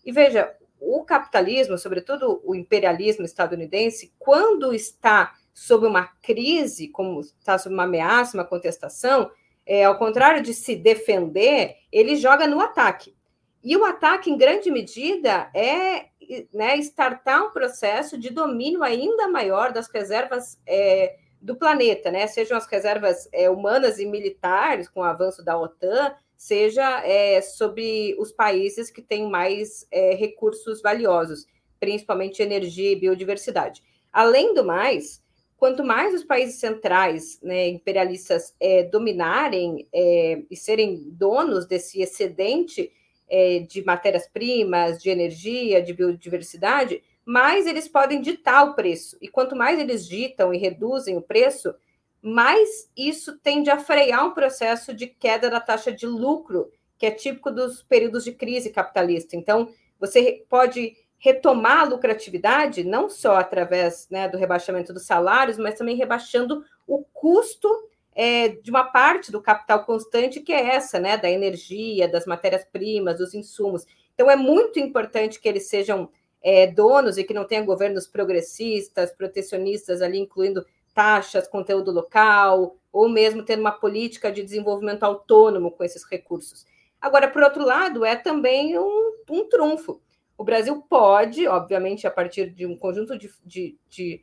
E veja, o capitalismo, sobretudo o imperialismo estadunidense, quando está sob uma crise, como está sob uma ameaça, uma contestação, é, ao contrário de se defender, ele joga no ataque. E o ataque, em grande medida, é né, startar um processo de domínio ainda maior das reservas é, do planeta, né? Sejam as reservas é, humanas e militares, com o avanço da OTAN, seja é, sobre os países que têm mais é, recursos valiosos, principalmente energia e biodiversidade. Além do mais, quanto mais os países centrais, né, imperialistas, é, dominarem é, e serem donos desse excedente é, de matérias-primas, de energia, de biodiversidade, mais eles podem ditar o preço. E quanto mais eles ditam e reduzem o preço, mais isso tende a frear um processo de queda da taxa de lucro, que é típico dos períodos de crise capitalista. Então, você pode retomar a lucratividade, não só através né, do rebaixamento dos salários, mas também rebaixando o custo é, de uma parte do capital constante, que é essa, né, da energia, das matérias-primas, dos insumos. Então, é muito importante que eles sejam é, donos e que não tenha governos progressistas, protecionistas ali, incluindo taxas, conteúdo local, ou mesmo tendo uma política de desenvolvimento autônomo com esses recursos. Agora, por outro lado, é também um, um trunfo o Brasil pode, obviamente, a partir de um conjunto de, de, de,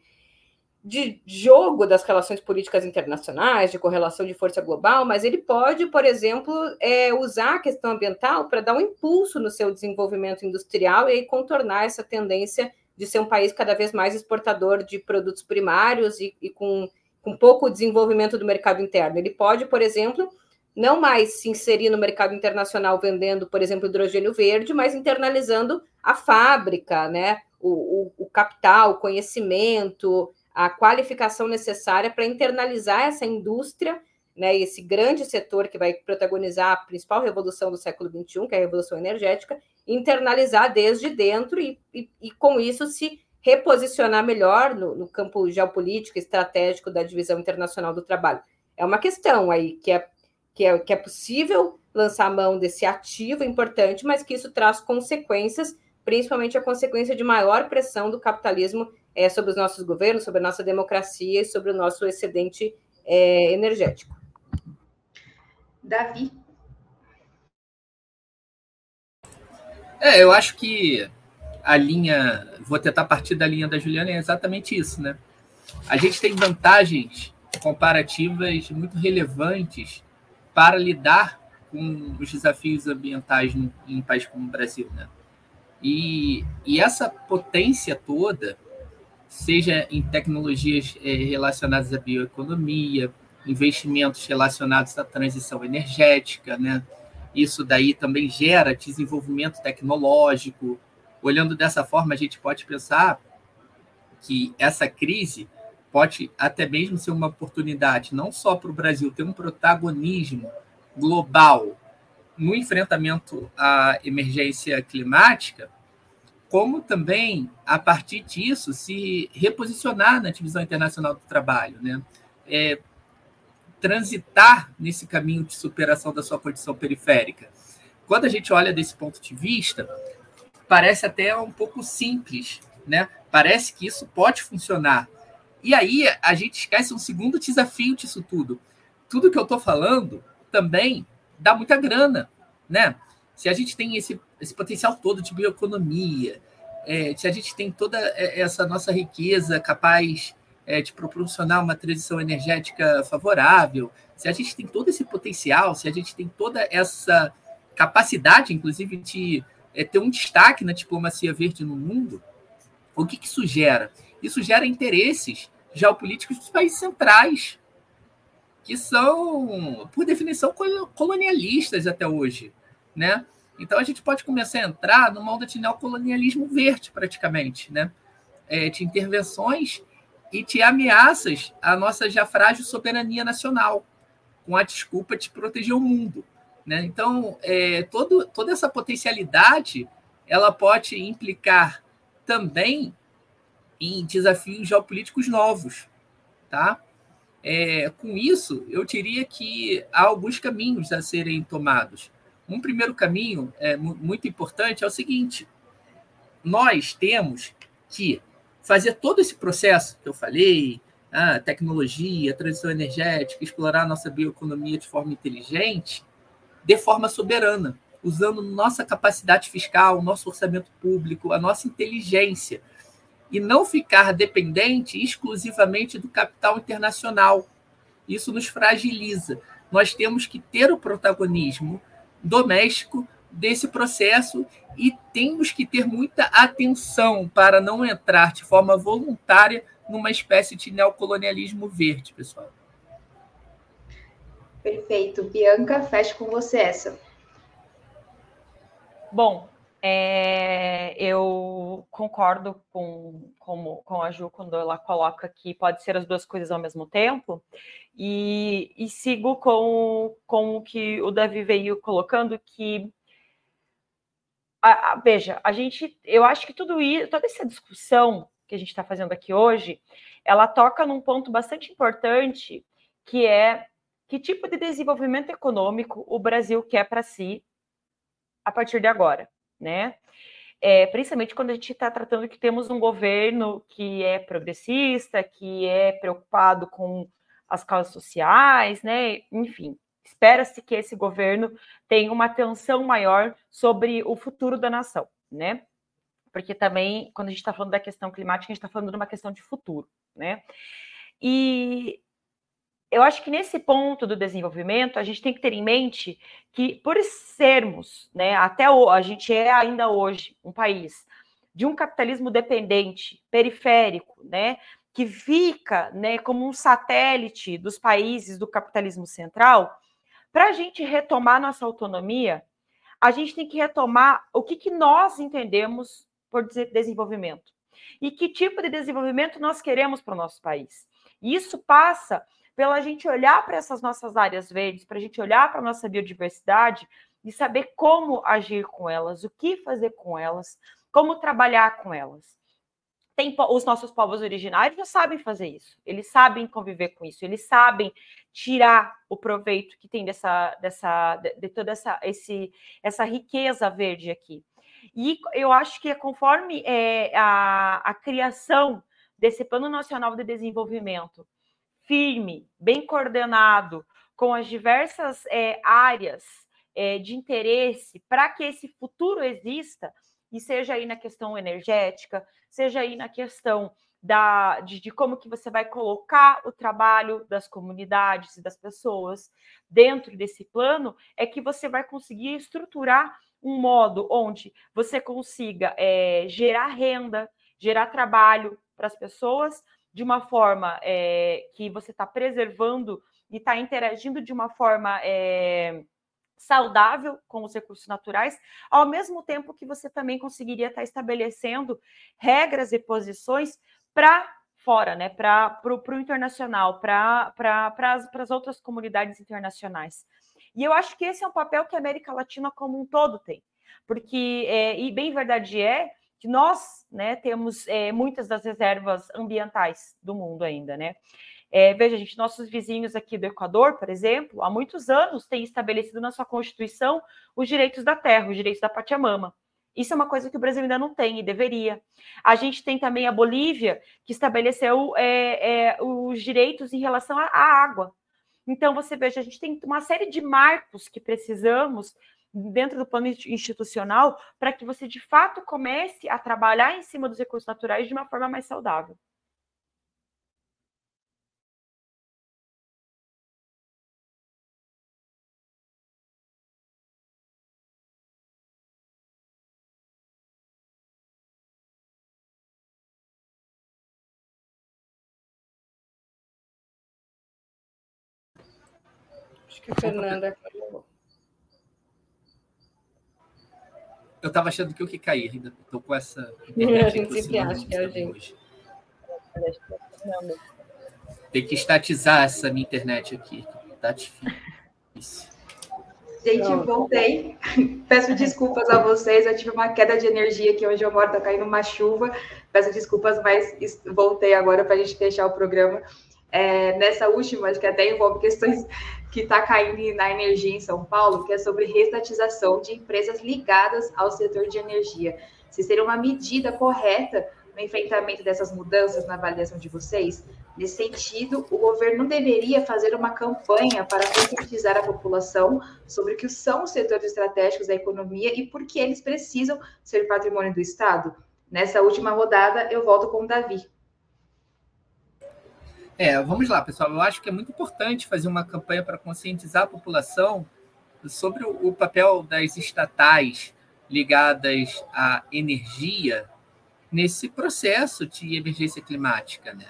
de jogo das relações políticas internacionais, de correlação de força global, mas ele pode, por exemplo, é, usar a questão ambiental para dar um impulso no seu desenvolvimento industrial e contornar essa tendência de ser um país cada vez mais exportador de produtos primários e, e com, com pouco desenvolvimento do mercado interno. Ele pode, por exemplo, não mais se inserir no mercado internacional vendendo, por exemplo, hidrogênio verde, mas internalizando a fábrica, né? O, o, o capital, o conhecimento, a qualificação necessária para internalizar essa indústria, né? Esse grande setor que vai protagonizar a principal revolução do século XXI, que é a revolução energética, internalizar desde dentro e, e, e com isso se reposicionar melhor no, no campo geopolítico estratégico da divisão internacional do trabalho. É uma questão aí que é que é, que é possível lançar a mão desse ativo importante, mas que isso traz consequências, principalmente a consequência de maior pressão do capitalismo é, sobre os nossos governos, sobre a nossa democracia e sobre o nosso excedente é, energético. Davi. É, eu acho que a linha, vou tentar partir da linha da Juliana, é exatamente isso, né? A gente tem vantagens comparativas muito relevantes para lidar com os desafios ambientais em um país como o Brasil, né? E, e essa potência toda, seja em tecnologias é, relacionadas à bioeconomia, investimentos relacionados à transição energética, né? Isso daí também gera desenvolvimento tecnológico. Olhando dessa forma, a gente pode pensar que essa crise pode até mesmo ser uma oportunidade não só para o Brasil ter um protagonismo global no enfrentamento à emergência climática, como também, a partir disso, se reposicionar na divisão internacional do trabalho, né? É, transitar nesse caminho de superação da sua condição periférica. Quando a gente olha desse ponto de vista, parece até um pouco simples, né? Parece que isso pode funcionar, e aí a gente esquece um segundo desafio disso tudo. Tudo que eu estou falando também dá muita grana, né? Se a gente tem esse, esse potencial todo de bioeconomia, é, se a gente tem toda essa nossa riqueza capaz é, de proporcionar uma transição energética favorável, se a gente tem todo esse potencial, se a gente tem toda essa capacidade, inclusive, de é, ter um destaque na diplomacia verde no mundo, o que, que isso gera? Isso gera interesses geopolíticos dos países centrais, que são, por definição, colonialistas até hoje. Né? Então a gente pode começar a entrar numa onda de neocolonialismo verde, praticamente, né? É, de intervenções e de ameaças à nossa já frágil soberania nacional, com a desculpa de proteger o mundo. Né? Então, é, todo, toda essa potencialidade ela pode implicar também em desafios geopolíticos novos, tá? É, com isso, eu diria que há alguns caminhos a serem tomados. Um primeiro caminho é, muito importante é o seguinte: nós temos que fazer todo esse processo que eu falei, tecnologia, transição energética, explorar a nossa bioeconomia de forma inteligente, de forma soberana, usando nossa capacidade fiscal, nosso orçamento público, a nossa inteligência, e não ficar dependente exclusivamente do capital internacional. Isso nos fragiliza. Nós temos que ter o protagonismo doméstico desse processo e temos que ter muita atenção para não entrar de forma voluntária numa espécie de neocolonialismo verde, pessoal. Perfeito. Bianca, fecho com você essa. Bom, é, eu concordo com, com, com a Ju quando ela coloca que pode ser as duas coisas ao mesmo tempo, e, e sigo com, com o que o Davi veio colocando, que a, a, veja, a gente, eu acho que tudo isso, toda essa discussão que a gente está fazendo aqui hoje, ela toca num ponto bastante importante, que é que tipo de desenvolvimento econômico o Brasil quer para si a partir de agora, né? É, principalmente quando a gente está tratando que temos um governo que é progressista, que é preocupado com as causas sociais, né? Enfim, espera-se que esse governo tenha uma atenção maior sobre o futuro da nação, né? Porque também, quando a gente está falando da questão climática, a gente está falando de uma questão de futuro, né? E eu acho que nesse ponto do desenvolvimento, a gente tem que ter em mente que, por sermos, né, até o, a gente é ainda hoje um país de um capitalismo dependente, periférico, né, que fica né, como um satélite dos países do capitalismo central, para a gente retomar nossa autonomia, a gente tem que retomar o que, que nós entendemos por desenvolvimento e que tipo de desenvolvimento nós queremos para o nosso país. E isso passa pela gente olhar para essas nossas áreas verdes, para a gente olhar para a nossa biodiversidade e saber como agir com elas, o que fazer com elas, como trabalhar com elas. Tem, os nossos povos originários já sabem fazer isso, eles sabem conviver com isso, eles sabem tirar o proveito que tem dessa, dessa de, de toda essa, esse, essa riqueza verde aqui. E eu acho que é conforme é, a, a criação desse Plano Nacional de Desenvolvimento firme, bem coordenado, com as diversas é, áreas é, de interesse para que esse futuro exista, e seja aí na questão energética, seja aí na questão da, de, de, como que você vai colocar o trabalho das comunidades e das pessoas dentro desse plano, é que você vai conseguir estruturar um modo onde você consiga é, gerar renda, gerar trabalho para as pessoas de uma forma é, que você está preservando e está interagindo de uma forma é, saudável com os recursos naturais, ao mesmo tempo que você também conseguiria estar tá estabelecendo regras e posições para fora, né, para o internacional, para pra, as outras comunidades internacionais. E eu acho que esse é um papel que a América Latina como um todo tem, porque, é, e bem verdade é, que nós né, temos é, muitas das reservas ambientais do mundo ainda, né? É, veja, gente, nossos vizinhos aqui do Equador, por exemplo, há muitos anos têm estabelecido na sua Constituição os direitos da terra, os direitos da Pachamama. Isso é uma coisa que o Brasil ainda não tem e deveria. A gente tem também a Bolívia, que estabeleceu é, é, os direitos em relação à, à água. Então, você veja, a gente tem uma série de marcos que precisamos dentro do plano institucional para que você de fato comece a trabalhar em cima dos recursos naturais de uma forma mais saudável. Acho que a Fernanda Eu estava achando que eu que caí, ainda estou com essa <laughs> internet. a gente sempre acha que é a gente. Tem que estatizar essa minha internet aqui. Tá difícil. Gente, voltei. <laughs> Peço desculpas a vocês. Eu tive uma queda de energia aqui onde eu moro, tá caindo uma chuva. Peço desculpas, mas voltei agora para a gente fechar o programa. É, nessa última, que até envolve questões que está caindo na energia em São Paulo, que é sobre restatização de empresas ligadas ao setor de energia. Se seria uma medida correta no enfrentamento dessas mudanças na avaliação de vocês? Nesse sentido, o governo deveria fazer uma campanha para conscientizar a população sobre o que são os setores estratégicos da economia e por que eles precisam ser patrimônio do Estado? Nessa última rodada, eu volto com o Davi. É, vamos lá, pessoal. Eu acho que é muito importante fazer uma campanha para conscientizar a população sobre o papel das estatais ligadas à energia nesse processo de emergência climática. Né?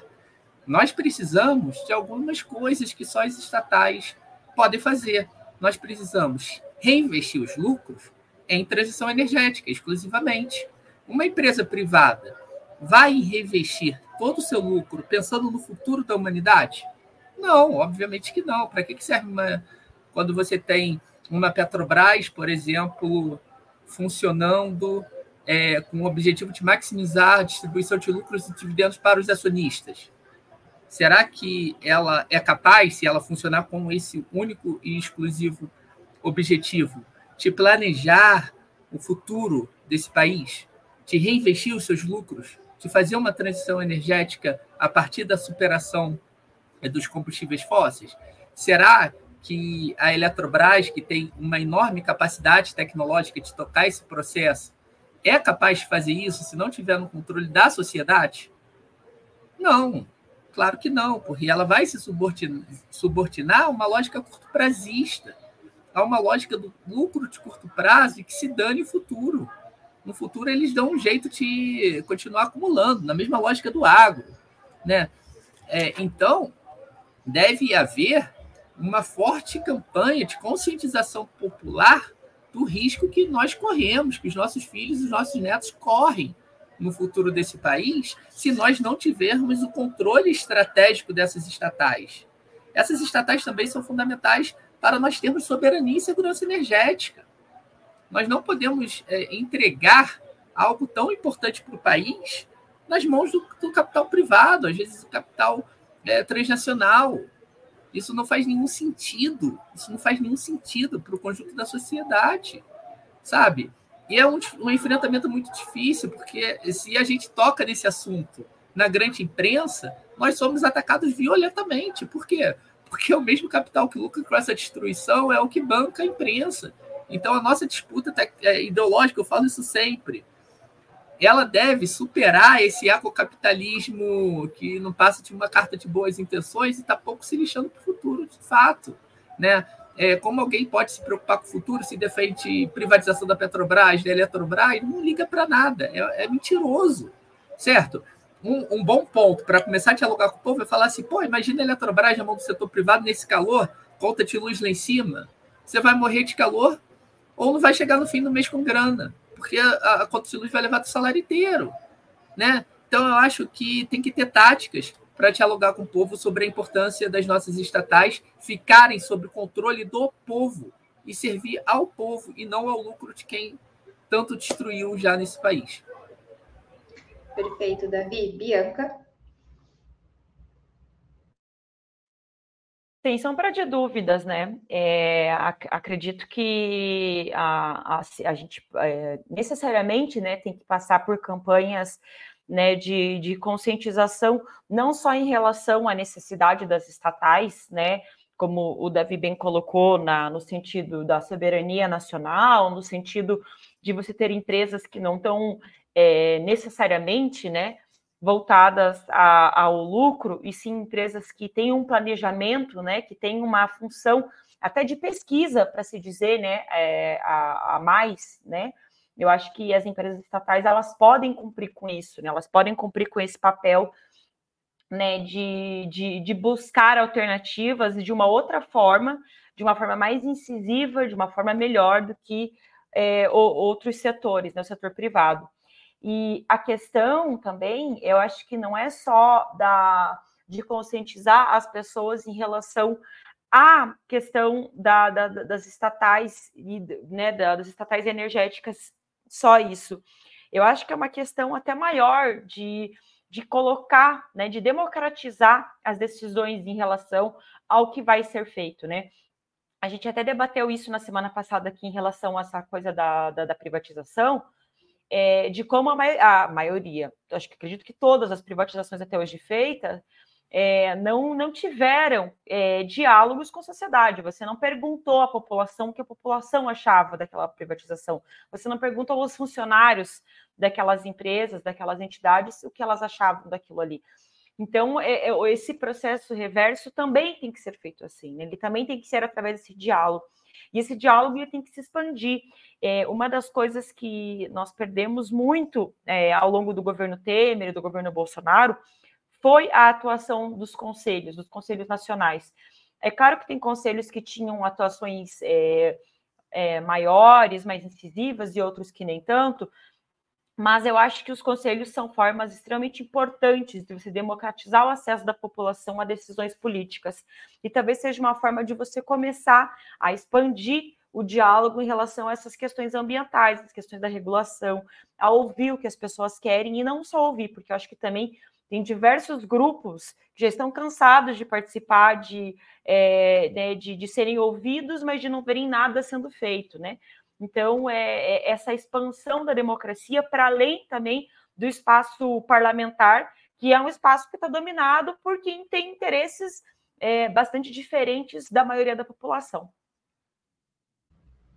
Nós precisamos de algumas coisas que só as estatais podem fazer. Nós precisamos reinvestir os lucros em transição energética, exclusivamente. Uma empresa privada vai reinvestir todo o seu lucro pensando no futuro da humanidade? Não, obviamente que não. Para que serve uma, quando você tem uma Petrobras, por exemplo, funcionando é, com o objetivo de maximizar a distribuição de lucros e dividendos para os acionistas? Será que ela é capaz, se ela funcionar com esse único e exclusivo objetivo, de planejar o futuro desse país? de reinvestir os seus lucros, de fazer uma transição energética a partir da superação é, dos combustíveis fósseis? Será que a Eletrobras, que tem uma enorme capacidade tecnológica de tocar esse processo, é capaz de fazer isso se não tiver no controle da sociedade? Não, claro que não, porque ela vai se subordinar, subordinar a uma lógica curto-prazista, a uma lógica do lucro de curto prazo e que se dane o futuro no futuro eles dão um jeito de continuar acumulando, na mesma lógica do agro. Né? É, então, deve haver uma forte campanha de conscientização popular do risco que nós corremos, que os nossos filhos e os nossos netos correm no futuro desse país, se nós não tivermos o controle estratégico dessas estatais. Essas estatais também são fundamentais para nós termos soberania e segurança energética. Nós não podemos é, entregar algo tão importante para o país nas mãos do, do, capital privado, às vezes o capital é, transnacional. Isso não faz nenhum sentido. Isso não faz nenhum sentido para o conjunto da sociedade, sabe? E é um, um enfrentamento muito difícil, porque se a gente toca nesse assunto na grande imprensa, nós somos atacados violentamente. Por quê? Porque o mesmo capital que lucra com essa destruição é o que banca a imprensa. Então, a nossa disputa é, ideológica, eu falo isso sempre, ela deve superar esse ecocapitalismo que não passa de uma carta de boas intenções e está pouco se lixando para o futuro, de fato. Né? É, como alguém pode se preocupar com o futuro se defende privatização da Petrobras, da Eletrobras, não liga para nada, é, é, mentiroso, certo? Um, um bom ponto para começar a dialogar com o povo é falar assim: pô, imagina a Eletrobras na mão do setor privado nesse calor, conta de luz lá em cima, você vai morrer de calor ou não vai chegar no fim do mês com grana, porque a, a conta de luz vai levar o salário inteiro, né? Então eu acho que tem que ter táticas para dialogar com o povo sobre a importância das nossas estatais ficarem sob o controle do povo e servir ao povo e não ao lucro de quem tanto destruiu já nesse país. Perfeito, Davi. Bianca? Sem sombra de dúvidas, né? É, ac acredito que a, a, a gente é, necessariamente né, tem que passar por campanhas né, de, de conscientização, não só em relação à necessidade das estatais, né? Como o Davi bem colocou na, no sentido da soberania nacional, no sentido de você ter empresas que não estão é, necessariamente né, voltadas a, ao lucro, e sim empresas que têm um planejamento, né, que têm uma função até de pesquisa, para se dizer, né, é, a, a, mais, né, eu acho que as empresas estatais, elas podem cumprir com isso, né, elas podem cumprir com esse papel, né, de, de, de buscar alternativas de uma outra forma, de uma forma mais incisiva, de uma forma melhor do que é, outros setores, né, o setor privado. E a questão também, eu acho que não é só da, de conscientizar as pessoas em relação à questão da, da, das estatais e né, das estatais energéticas, só isso. Eu acho que é uma questão até maior de, de colocar, né, de democratizar as decisões em relação ao que vai ser feito, né? A gente até debateu isso na semana passada aqui em relação a essa coisa da, da, da privatização, é, de como a, a maioria, acho que acredito que todas as privatizações até hoje feitas, é, não, não tiveram é, diálogos com a sociedade. Você não perguntou à população o que a população achava daquela privatização. Você não perguntou aos funcionários daquelas empresas, daquelas entidades, o que elas achavam daquilo ali. Então, é, é esse processo reverso também tem que ser feito assim. Né? Ele também tem que ser através desse diálogo. E esse diálogo tem que se expandir. É, uma das coisas que nós perdemos muito é, ao longo do governo Temer e do governo Bolsonaro foi a atuação dos conselhos, dos conselhos nacionais. É claro que tem conselhos que tinham atuações é, é, maiores, mais incisivas, e outros que nem tanto, mas eu acho que os conselhos são formas extremamente importantes de você democratizar o acesso da população a decisões políticas. E talvez seja uma forma de você começar a expandir o diálogo em relação a essas questões ambientais, as questões da regulação, a ouvir o que as pessoas querem e não só ouvir, porque eu acho que também tem diversos grupos que já estão cansados de participar, de, é, né, de, de, serem ouvidos, mas de não verem nada sendo feito, né? Então, é, é essa expansão da democracia para além também do espaço parlamentar, que é um espaço que está dominado por quem tem interesses é, bastante diferentes da maioria da população.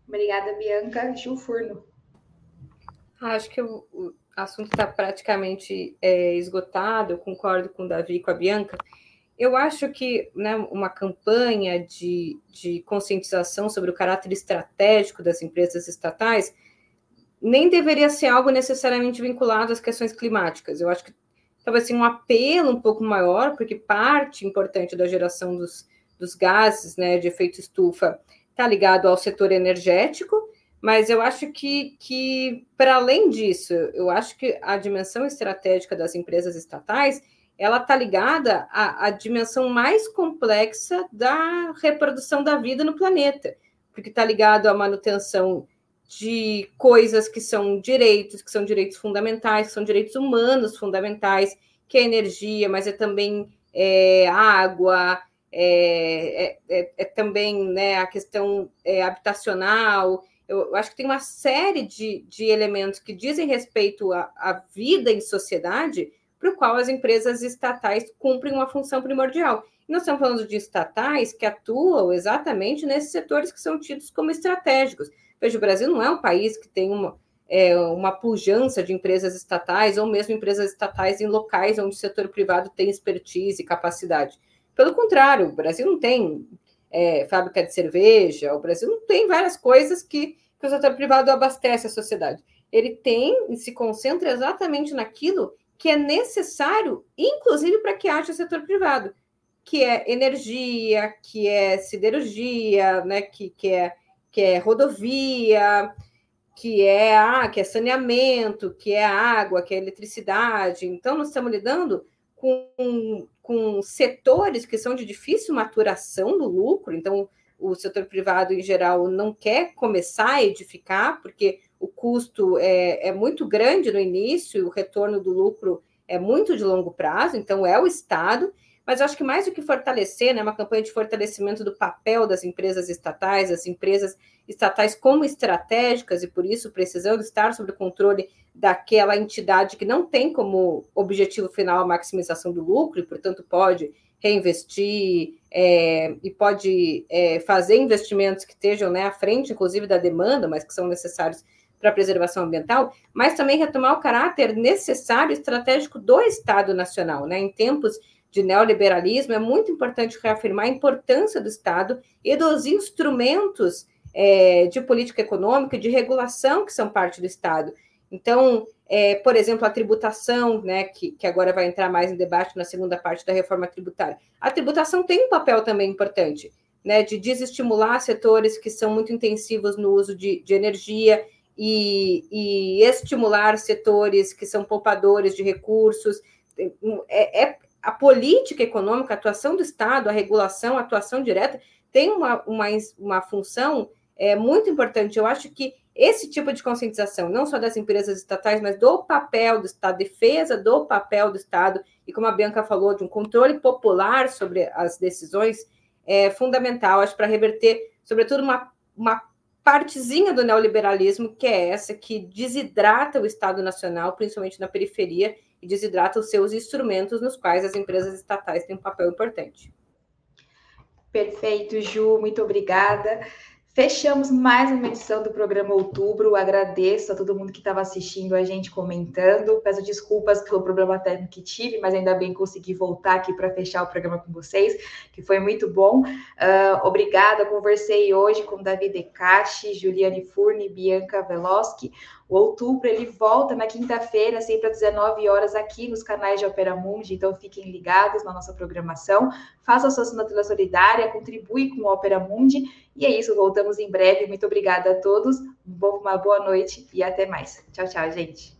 Obrigada, Bianca. Gil Furno. Acho que o, assunto está praticamente é, esgotado, eu concordo com o Davi e com a Bianca. Eu acho que né, uma campanha de, de conscientização sobre o caráter estratégico das empresas estatais nem deveria ser algo necessariamente vinculado às questões climáticas. Eu acho que talvez assim, um apelo um pouco maior, porque parte importante da geração dos, dos gases né, de efeito estufa está ligado ao setor energético, mas eu acho que, que para além disso, eu acho que a dimensão estratégica das empresas estatais ela está ligada à, à, dimensão mais complexa da reprodução da vida no planeta, porque está ligado à manutenção de coisas que são direitos, que são direitos fundamentais, que são direitos humanos fundamentais, que é energia, mas é também é, água, é, é, é, é também né, a questão é, habitacional, eu acho que tem uma série de, de elementos que dizem respeito à vida em sociedade, para o qual as empresas estatais cumprem uma função primordial. E nós estamos falando de estatais que atuam exatamente nesses setores que são tidos como estratégicos. Veja, o Brasil não é um país que tem uma, é, uma pujança de empresas estatais, ou mesmo empresas estatais em locais onde o setor privado tem expertise e capacidade. Pelo contrário, o Brasil não tem é, fábrica de cerveja, o Brasil não tem várias coisas que, que o setor privado abastece a sociedade. Ele tem e se concentra exatamente naquilo que é necessário, inclusive para que haja setor privado, que é energia, que é siderurgia, né, que, que, é, que é rodovia, que é, ah, que é saneamento, que é água, que é eletricidade. Então, nós estamos lidando com, com setores que são de difícil maturação do lucro, então o setor privado em geral não quer começar a edificar, porque o custo é, é muito grande no início, o retorno do lucro é muito de longo prazo, então é o Estado, mas eu acho que mais do que fortalecer, né, uma campanha de fortalecimento do papel das empresas estatais, as empresas estatais como estratégicas e por isso precisando estar sob o controle daquela entidade que não tem como objetivo final a maximização do lucro e, portanto, pode reinvestir é, e pode é, fazer investimentos que estejam né, à frente, inclusive, da demanda, mas que são necessários para a preservação ambiental, mas também retomar o caráter necessário estratégico do Estado Nacional, né? Em tempos de neoliberalismo, é muito importante reafirmar a importância do Estado e dos instrumentos é, de política econômica, de regulação que são parte do Estado. Então, é, por exemplo, a tributação, né, que, que agora vai entrar mais em debate na segunda parte da reforma tributária. A tributação tem um papel também importante, né, de desestimular setores que são muito intensivos no uso de, de energia e, e, estimular setores que são poupadores de recursos. É, é, a política econômica, a atuação do Estado, a regulação, a atuação direta, tem uma, uma, uma função é, muito importante. Eu acho que esse tipo de conscientização, não só das empresas estatais, mas do papel do Estado, defesa do papel do Estado, e como a Bianca falou, de um controle popular sobre as decisões, é fundamental, acho, para reverter, sobretudo, uma, uma partezinha do neoliberalismo, que é essa que desidrata o Estado Nacional, principalmente na periferia, e desidrata os seus instrumentos nos quais as empresas estatais têm um papel importante. Perfeito, Ju, muito obrigada. Fechamos mais uma edição do programa Outubro. Agradeço a todo mundo que estava assistindo a gente comentando. Peço desculpas pelo problema técnico que tive, mas ainda bem consegui voltar aqui para fechar o programa com vocês, que foi muito bom. Uh, obrigada. Conversei hoje com Davi Decache, Juliane Furni, Bianca Veloski. O outubro ele volta na quinta-feira, sempre às 19 horas, aqui nos canais de Opera Mundi, então fiquem ligados na nossa programação. Faça a sua assinatura solidária, contribui com o Opera Mundi. E é isso, voltamos em breve. Muito obrigada a todos, uma boa noite e até mais. Tchau, tchau, gente.